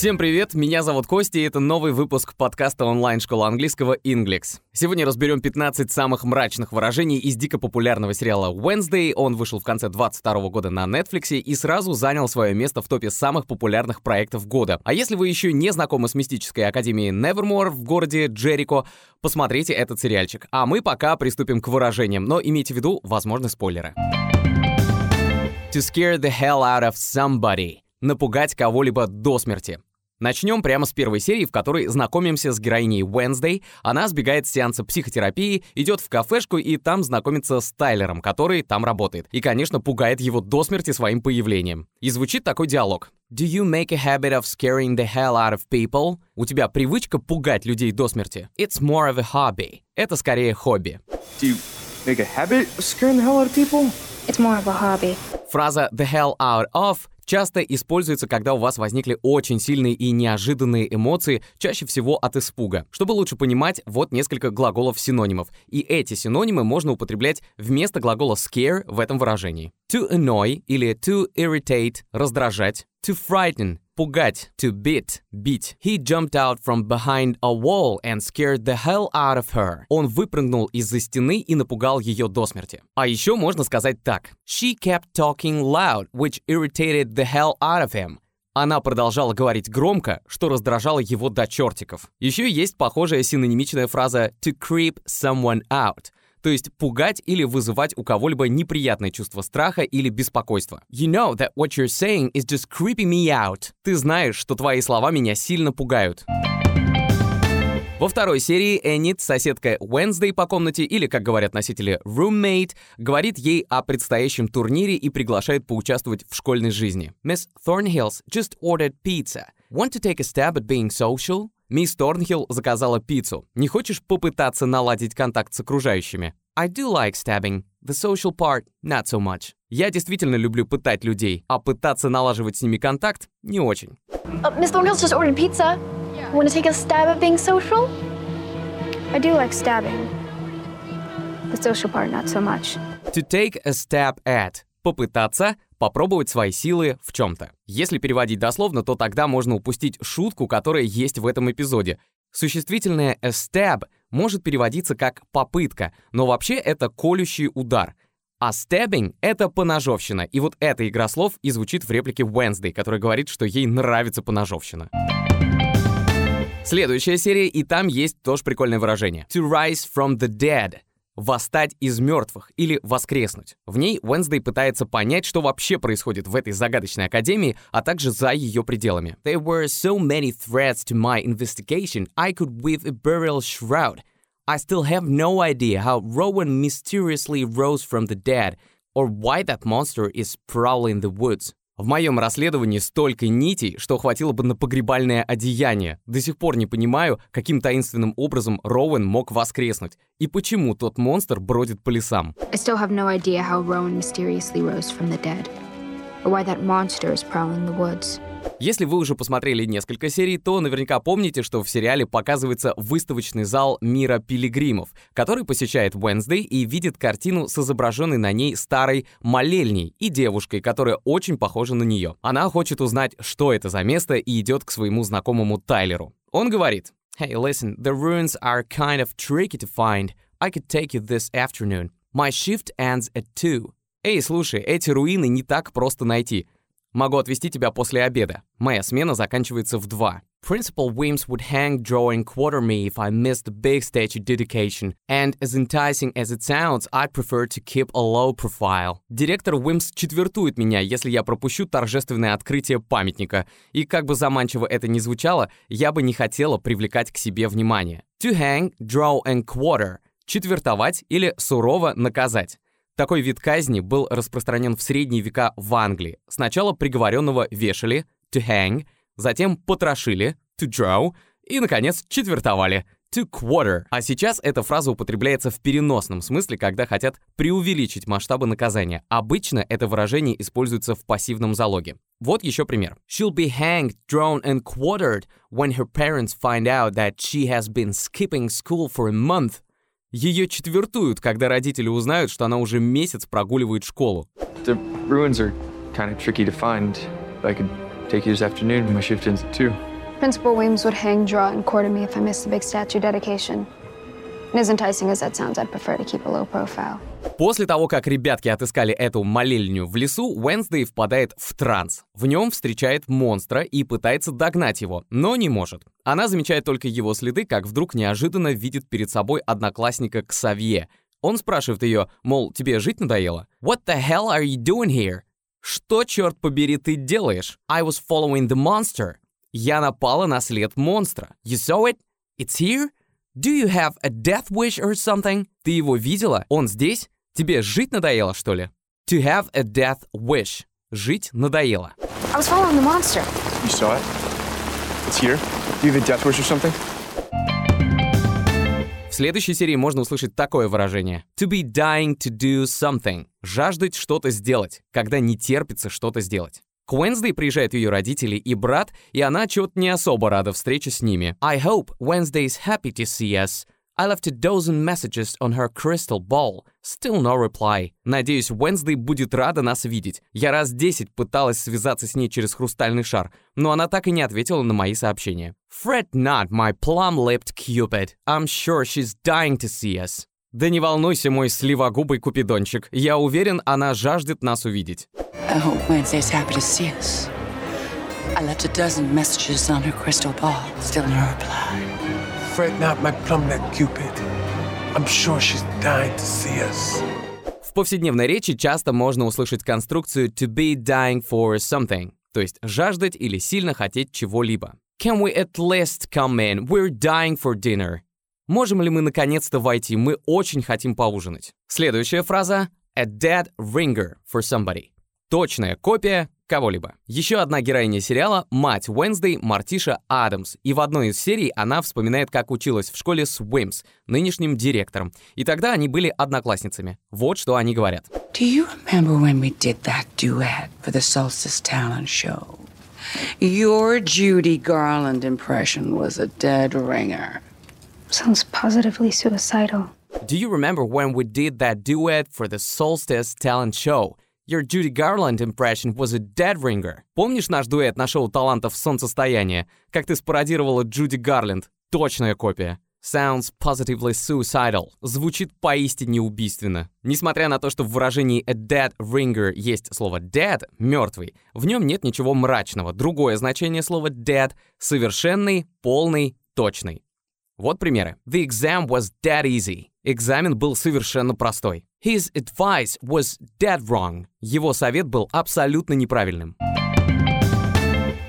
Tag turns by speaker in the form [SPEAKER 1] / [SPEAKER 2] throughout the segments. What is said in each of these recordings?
[SPEAKER 1] Всем привет, меня зовут Костя, и это новый выпуск подкаста онлайн-школы английского Inglix. Сегодня разберем 15 самых мрачных выражений из дико популярного сериала Wednesday. Он вышел в конце 22 года на Netflix и сразу занял свое место в топе самых популярных проектов года. А если вы еще не знакомы с мистической академией Nevermore в городе Джерико, посмотрите этот сериальчик. А мы пока приступим к выражениям, но имейте в виду, возможны спойлеры. To scare the hell out of somebody напугать кого-либо до смерти. Начнем прямо с первой серии, в которой знакомимся с героиней Wednesday. Она сбегает с сеанса психотерапии, идет в кафешку и там знакомится с Тайлером, который там работает. И, конечно, пугает его до смерти своим появлением. И звучит такой диалог. Do you make a habit of scaring the hell out of people? У тебя привычка пугать людей до смерти? It's more of a hobby. Это скорее хобби.
[SPEAKER 2] Do you make a habit of scaring the hell out of people?
[SPEAKER 3] It's more of a hobby.
[SPEAKER 1] Фраза the hell out of часто используется, когда у вас возникли очень сильные и неожиданные эмоции, чаще всего от испуга. Чтобы лучше понимать, вот несколько глаголов-синонимов. И эти синонимы можно употреблять вместо глагола scare в этом выражении. To annoy или to irritate — раздражать. To frighten пугать, to beat, бить. He jumped out from behind a wall and scared the hell out of her. Он выпрыгнул из-за стены и напугал ее до смерти. А еще можно сказать так. She kept talking loud, which irritated the hell out of him. Она продолжала говорить громко, что раздражало его до чертиков. Еще есть похожая синонимичная фраза to creep someone out — то есть пугать или вызывать у кого-либо неприятное чувство страха или беспокойства. You know that what you're saying is just creeping me out. Ты знаешь, что твои слова меня сильно пугают. Во второй серии Эннит, соседка Wednesday по комнате, или, как говорят носители, roommate, говорит ей о предстоящем турнире и приглашает поучаствовать в школьной жизни. Miss Thornhills just ordered pizza. Want to take a stab at being social? Мисс Торнхилл заказала пиццу. Не хочешь попытаться наладить контакт с окружающими? I do like stabbing. The social part, not so much. Я действительно люблю пытать людей, а пытаться налаживать с ними контакт — не очень.
[SPEAKER 3] Uh, Miss Thornhill's just ordered pizza. Want to take a stab at being social? I do like stabbing. The social part, not so much.
[SPEAKER 1] To take a stab at — попытаться, попробовать свои силы в чем-то. Если переводить дословно, то тогда можно упустить шутку, которая есть в этом эпизоде. Существительное stab может переводиться как «попытка», но вообще это колющий удар. А stabbing — это поножовщина, и вот эта игра слов и звучит в реплике Wednesday, которая говорит, что ей нравится поножовщина. Следующая серия, и там есть тоже прикольное выражение. To rise from the dead — «восстать из мертвых» или «воскреснуть». В ней Уэнсдей пытается понять, что вообще происходит в этой загадочной академии, а также за ее пределами. There were so many threats to my investigation, I could weave a burial shroud. I still have no idea how Rowan mysteriously rose from the dead, or why that monster is prowling the woods. В моем расследовании столько нитей, что хватило бы на погребальное одеяние. До сих пор не понимаю, каким таинственным образом Роуэн мог воскреснуть и почему тот монстр бродит по лесам.
[SPEAKER 3] Or why that monster is prowling the woods.
[SPEAKER 1] Если вы уже посмотрели несколько серий, то наверняка помните, что в сериале показывается выставочный зал мира пилигримов, который посещает Wednesday и видит картину с изображенной на ней старой молельней и девушкой, которая очень похожа на нее. Она хочет узнать, что это за место, и идет к своему знакомому Тайлеру. Он говорит, «Hey, listen, the ruins are kind of tricky to find. I could take you this afternoon. My shift ends at two. Эй, слушай, эти руины не так просто найти. Могу отвезти тебя после обеда. Моя смена заканчивается в 2. Principal Wims would hang, draw, and quarter me if I missed the big statue dedication. And as enticing as it sounds, I'd prefer to keep a low profile. Директор Уимс четвертует меня, если я пропущу торжественное открытие памятника. И как бы заманчиво это ни звучало, я бы не хотела привлекать к себе внимание. To hang, draw, and quarter. Четвертовать или сурово наказать. Такой вид казни был распространен в средние века в Англии. Сначала приговоренного вешали, to hang, затем потрошили, to draw, и, наконец, четвертовали, to quarter. А сейчас эта фраза употребляется в переносном смысле, когда хотят преувеличить масштабы наказания. Обычно это выражение используется в пассивном залоге. Вот еще пример. She'll be hanged, drawn and quartered when her parents find out that she has been skipping school for a month ее четвертуют, когда родители узнают, что она уже месяц прогуливает школу.
[SPEAKER 2] The ruins are kind of tricky to find. I could take you this afternoon. My shift ends at 2.
[SPEAKER 3] Principal Weems would hang, draw, and quarter me if I missed the big statue dedication.
[SPEAKER 1] После того, как ребятки отыскали эту молельню в лесу, Уэнсдей впадает в транс. В нем встречает монстра и пытается догнать его, но не может. Она замечает только его следы, как вдруг неожиданно видит перед собой одноклассника Ксавье. Он спрашивает ее, мол, тебе жить надоело? «What the hell are you doing here?» «Что, черт побери, ты делаешь?» «I was following the monster». «Я напала на след монстра». «You saw it? It's here?» «Do you have a death wish or something?» «Ты его видела? Он здесь? Тебе жить надоело, что ли?» «To have a death wish». Жить надоело.
[SPEAKER 3] I was following the monster.
[SPEAKER 2] You saw it? It's here? Do you have a death wish or something?
[SPEAKER 1] В следующей серии можно услышать такое выражение. To be dying to do something. Жаждать что-то сделать, когда не терпится что-то сделать. К Уэнсдей приезжают ее родители и брат, и она чего-то не особо рада встрече с ними. I hope Wednesday is happy to see us. I left a dozen messages on her crystal ball. Still no reply. Надеюсь, Уэнсдей будет рада нас видеть. Я раз десять пыталась связаться с ней через хрустальный шар, но она так и не ответила на мои сообщения. Fret not, my plum-lipped Cupid. I'm sure she's dying to see us. Да не волнуйся, мой сливогубый купидончик. Я уверен, она жаждет нас увидеть.
[SPEAKER 4] I hope Wednesday's happy to see us. I left a dozen messages on her crystal ball. Still no reply.
[SPEAKER 5] Fret not, my plumlet Cupid. I'm sure she's dying to see us.
[SPEAKER 1] В повседневной речи часто можно услышать конструкцию to be dying for something, то есть жаждать или сильно хотеть чего-либо. Can we at least come in? We're dying for dinner. Можем ли мы наконец-то войти? Мы очень хотим поужинать. Следующая фраза a dead ringer for somebody. Точная копия кого-либо. Еще одна героиня сериала — мать Уэнсдей Мартиша Адамс. И в одной из серий она вспоминает, как училась в школе с Уимс, нынешним директором. И тогда они были одноклассницами. Вот что они говорят.
[SPEAKER 4] Do you remember when we did that duet for the Solstice Talent Show? Your Judy Garland impression was a dead ringer.
[SPEAKER 3] Sounds positively suicidal.
[SPEAKER 1] Do you remember when we did that duet for the Solstice Talent Show? Your Judy Garland impression was a dead ringer. Помнишь наш дуэт на шоу талантов «Солнцестояние»? Как ты спародировала Джуди Гарленд? Точная копия. Sounds positively suicidal. Звучит поистине убийственно. Несмотря на то, что в выражении a dead ringer есть слово dead, мертвый, в нем нет ничего мрачного. Другое значение слова dead — совершенный, полный, точный. Вот примеры. The exam was dead easy. Экзамен был совершенно простой. His advice was dead wrong. Его совет был абсолютно неправильным.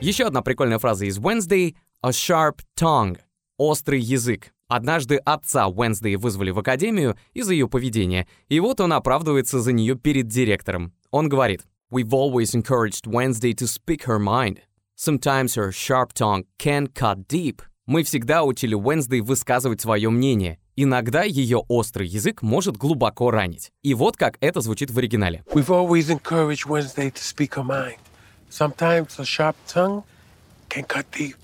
[SPEAKER 1] Еще одна прикольная фраза из Wednesday — a sharp tongue — острый язык. Однажды отца Wednesday вызвали в академию из-за ее поведения, и вот он оправдывается за нее перед директором. Он говорит, «We've always encouraged Wednesday to speak her mind. Sometimes her sharp tongue can cut deep». Мы всегда учили Wednesday высказывать свое мнение. Иногда ее острый язык может глубоко ранить. И вот как это звучит в оригинале.
[SPEAKER 5] We've always encouraged Wednesday to speak her mind. Sometimes a sharp tongue can cut deep.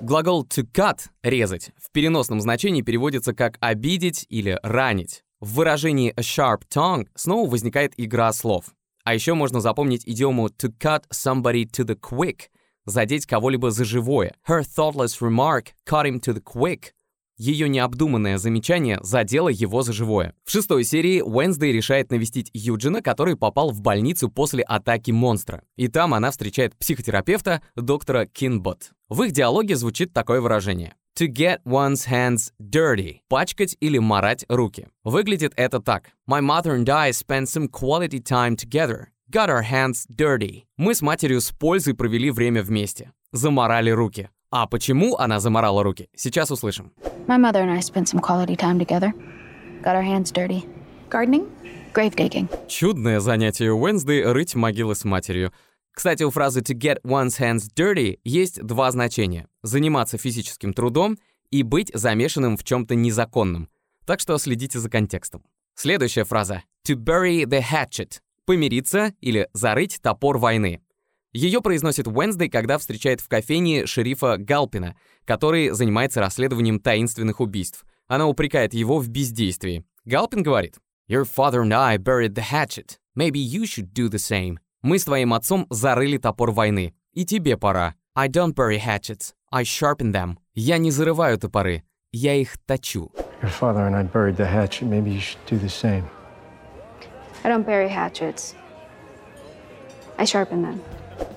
[SPEAKER 1] Глагол to cut — резать в переносном значении переводится как обидеть или ранить. В выражении a sharp tongue снова возникает игра слов. А еще можно запомнить идиому to cut somebody to the quick — задеть кого-либо за живое. Her thoughtless remark cut him to the quick. Ее необдуманное замечание задело его за живое. В шестой серии Уэнсдей решает навестить Юджина, который попал в больницу после атаки монстра. И там она встречает психотерапевта доктора Кинбот. В их диалоге звучит такое выражение. To get one's hands dirty. Пачкать или марать руки. Выглядит это так. My mother and I spent some quality time together. Got our hands dirty. Мы с матерью с пользой провели время вместе. Заморали руки. А почему она заморала руки, сейчас услышим.
[SPEAKER 3] My mother and I spent some quality time together. Got our hands dirty. Gardening? Grave digging.
[SPEAKER 1] Чудное занятие Уэнсдей — рыть могилы с матерью. Кстати, у фразы «to get one's hands dirty» есть два значения — заниматься физическим трудом и быть замешанным в чем-то незаконном. Так что следите за контекстом. Следующая фраза — «to bury the hatchet» — помириться или зарыть топор войны. Ее произносит Уэнсдей, когда встречает в кофейне шерифа Галпина, который занимается расследованием таинственных убийств. Она упрекает его в бездействии. Галпин говорит, «Your father and I buried the hatchet. Maybe you should do the same. Мы с твоим отцом зарыли топор войны. И тебе пора. I don't bury hatchets. I sharpen them. Я не зарываю топоры, я их точу.
[SPEAKER 2] Your father and I buried the hatchet. Maybe you should do the same.
[SPEAKER 3] I don't bury hatchets. I sharpen them.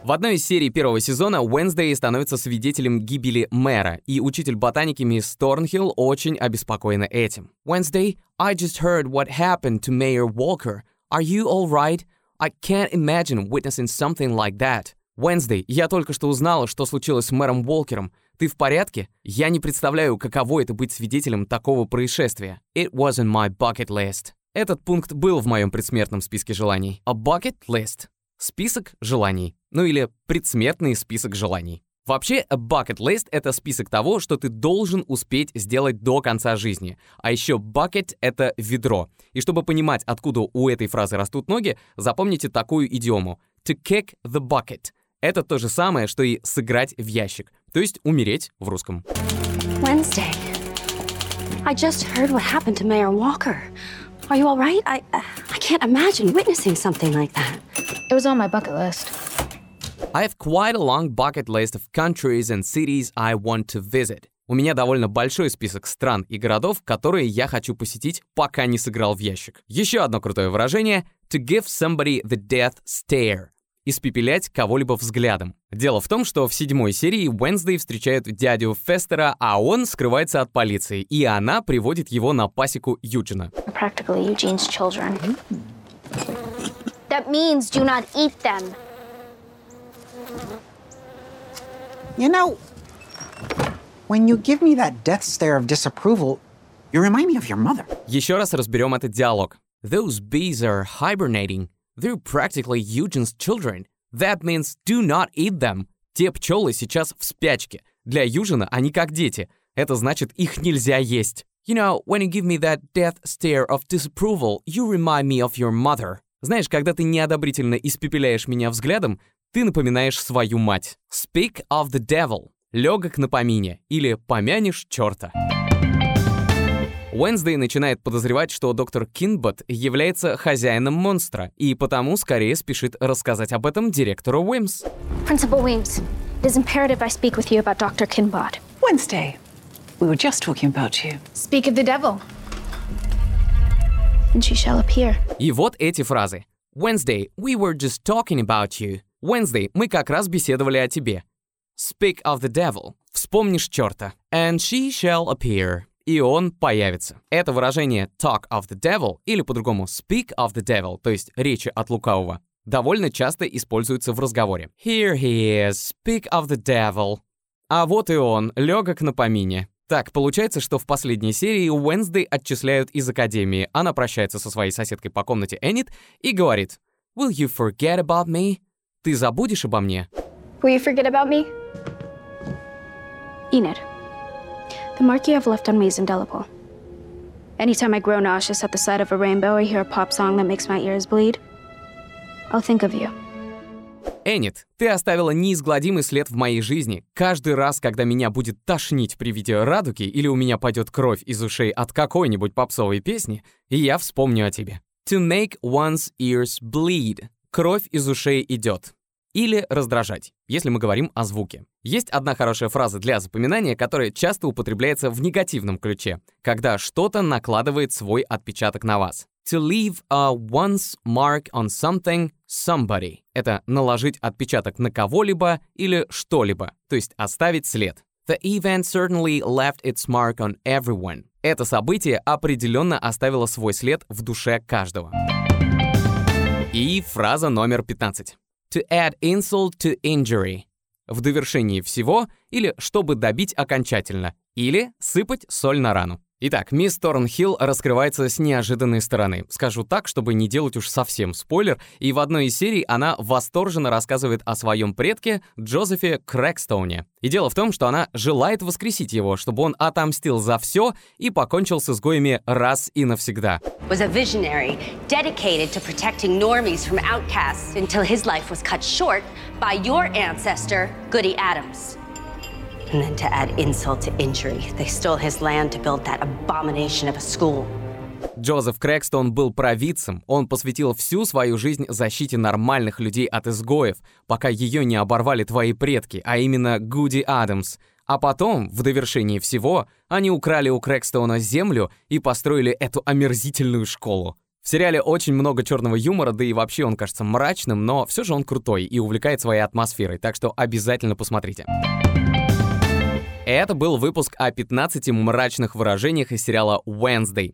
[SPEAKER 1] В одной из серий первого сезона Уэнсдей становится свидетелем гибели мэра, и учитель ботаники мисс Торнхилл очень обеспокоена этим. Wednesday, I just heard what happened to Mayor Walker. Are you all right? I can't imagine witnessing something like that. Wednesday, я только что узнала, что случилось с мэром Уолкером. Ты в порядке? Я не представляю, каково это быть свидетелем такого происшествия. It wasn't my bucket list. Этот пункт был в моем предсмертном списке желаний. A bucket list. Список желаний. Ну или предсмертный список желаний. Вообще, a bucket list — это список того, что ты должен успеть сделать до конца жизни. А еще bucket — это ведро. И чтобы понимать, откуда у этой фразы растут ноги, запомните такую идиому. To kick the bucket. Это то же самое, что и сыграть в ящик. То есть умереть в русском.
[SPEAKER 6] Wednesday. I just heard what happened to Mayor Walker. Are you all right? I I can't imagine witnessing something like that.
[SPEAKER 3] It was on my bucket list.
[SPEAKER 1] I have quite a long bucket list of countries and cities I want to visit. У меня довольно большой список стран и городов, которые я хочу посетить, пока не сыграл в ящик. Еще одно крутое выражение — to give somebody the death stare испепелять кого-либо взглядом. Дело в том, что в седьмой серии Уэнсдей встречает дядю Фестера, а он скрывается от полиции, и она приводит его на пасеку Юджина.
[SPEAKER 3] That means do not eat them.
[SPEAKER 7] You know, when you give me that death stare of disapproval, you remind me of your mother.
[SPEAKER 1] Еще раз разберем этот диалог. Those bees are hibernating. They're practically Eugene's children. That means do not eat them. Те пчелы сейчас в спячке. Для Южина они как дети. Это значит, их нельзя есть. You know, when you give me that death stare of disapproval, you remind me of your mother. Знаешь, когда ты неодобрительно испепеляешь меня взглядом, ты напоминаешь свою мать. Speak of the devil. Легок на помине. Или помянешь черта. Уэнсдей начинает подозревать, что доктор Кинбот является хозяином монстра, и потому скорее спешит рассказать об этом директору Уимс.
[SPEAKER 3] Principal Weems, it is imperative I speak with you about Dr. Kinbot.
[SPEAKER 4] Wednesday. We were just talking about you.
[SPEAKER 3] Speak of the devil. And she shall appear.
[SPEAKER 1] И вот эти фразы. Wednesday, we were just talking about you. Wednesday, мы как раз беседовали о тебе. Speak of the devil. Вспомнишь черта. And she shall appear. И он появится. Это выражение talk of the devil или по-другому speak of the devil, то есть речи от лукавого, довольно часто используется в разговоре. Here he is, speak of the devil. А вот и он, легок на помине. Так, получается, что в последней серии Уэнсдей отчисляют из Академии. Она прощается со своей соседкой по комнате Эннет и говорит «Will you forget about me?» «Ты забудешь обо мне?»
[SPEAKER 3] Will you forget about me? Enid, the mark you have left on me is indelible. Anytime I grow nauseous at the sight of a rainbow or hear a pop song that makes my ears bleed, I'll think of you.
[SPEAKER 1] Эннет, ты оставила неизгладимый след в моей жизни. Каждый раз, когда меня будет тошнить при виде радуги или у меня пойдет кровь из ушей от какой-нибудь попсовой песни, я вспомню о тебе. To make one's ears bleed. Кровь из ушей идет. Или раздражать, если мы говорим о звуке. Есть одна хорошая фраза для запоминания, которая часто употребляется в негативном ключе, когда что-то накладывает свой отпечаток на вас. To leave a one's mark on something, somebody. Это наложить отпечаток на кого-либо или что-либо, то есть оставить след. The event certainly left its mark on everyone. Это событие определенно оставило свой след в душе каждого. И фраза номер 15. To add insult to injury. В довершении всего или чтобы добить окончательно. Или сыпать соль на рану. Итак, мисс Торнхилл раскрывается с неожиданной стороны. Скажу так, чтобы не делать уж совсем спойлер, и в одной из серий она восторженно рассказывает о своем предке Джозефе Крэкстоуне. И дело в том, что она желает воскресить его, чтобы он отомстил за все и покончил с изгоями раз и навсегда.
[SPEAKER 6] Short by your ancestor, Goody Adams. And then to add insult to injury, they stole his land to build that abomination of a school.
[SPEAKER 1] Джозеф Крэкстон был провидцем, он посвятил всю свою жизнь защите нормальных людей от изгоев, пока ее не оборвали твои предки, а именно Гуди Адамс. А потом, в довершении всего, они украли у Крэкстоуна землю и построили эту омерзительную школу. В сериале очень много черного юмора, да и вообще он кажется мрачным, но все же он крутой и увлекает своей атмосферой, так что обязательно посмотрите. Это был выпуск о 15 мрачных выражениях из сериала Wednesday.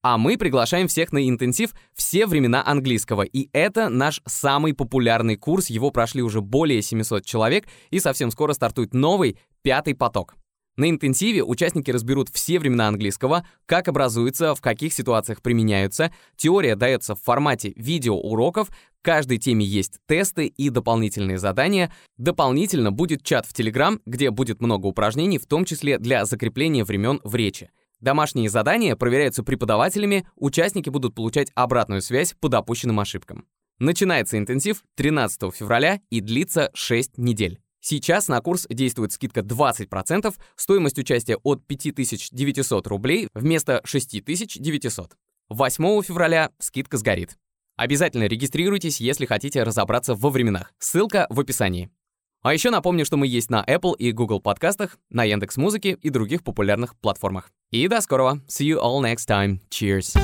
[SPEAKER 1] А мы приглашаем всех на интенсив «Все времена английского». И это наш самый популярный курс. Его прошли уже более 700 человек, и совсем скоро стартует новый, пятый поток. На интенсиве участники разберут все времена английского, как образуются, в каких ситуациях применяются. Теория дается в формате видеоуроков, каждой теме есть тесты и дополнительные задания. Дополнительно будет чат в Telegram, где будет много упражнений, в том числе для закрепления времен в речи. Домашние задания проверяются преподавателями, участники будут получать обратную связь по допущенным ошибкам. Начинается интенсив 13 февраля и длится 6 недель. Сейчас на курс действует скидка 20%, стоимость участия от 5900 рублей вместо 6900. 8 февраля скидка сгорит. Обязательно регистрируйтесь, если хотите разобраться во временах. Ссылка в описании. А еще напомню, что мы есть на Apple и Google подкастах, на Яндекс Музыке и других популярных платформах. И до скорого. See you all next time. Cheers.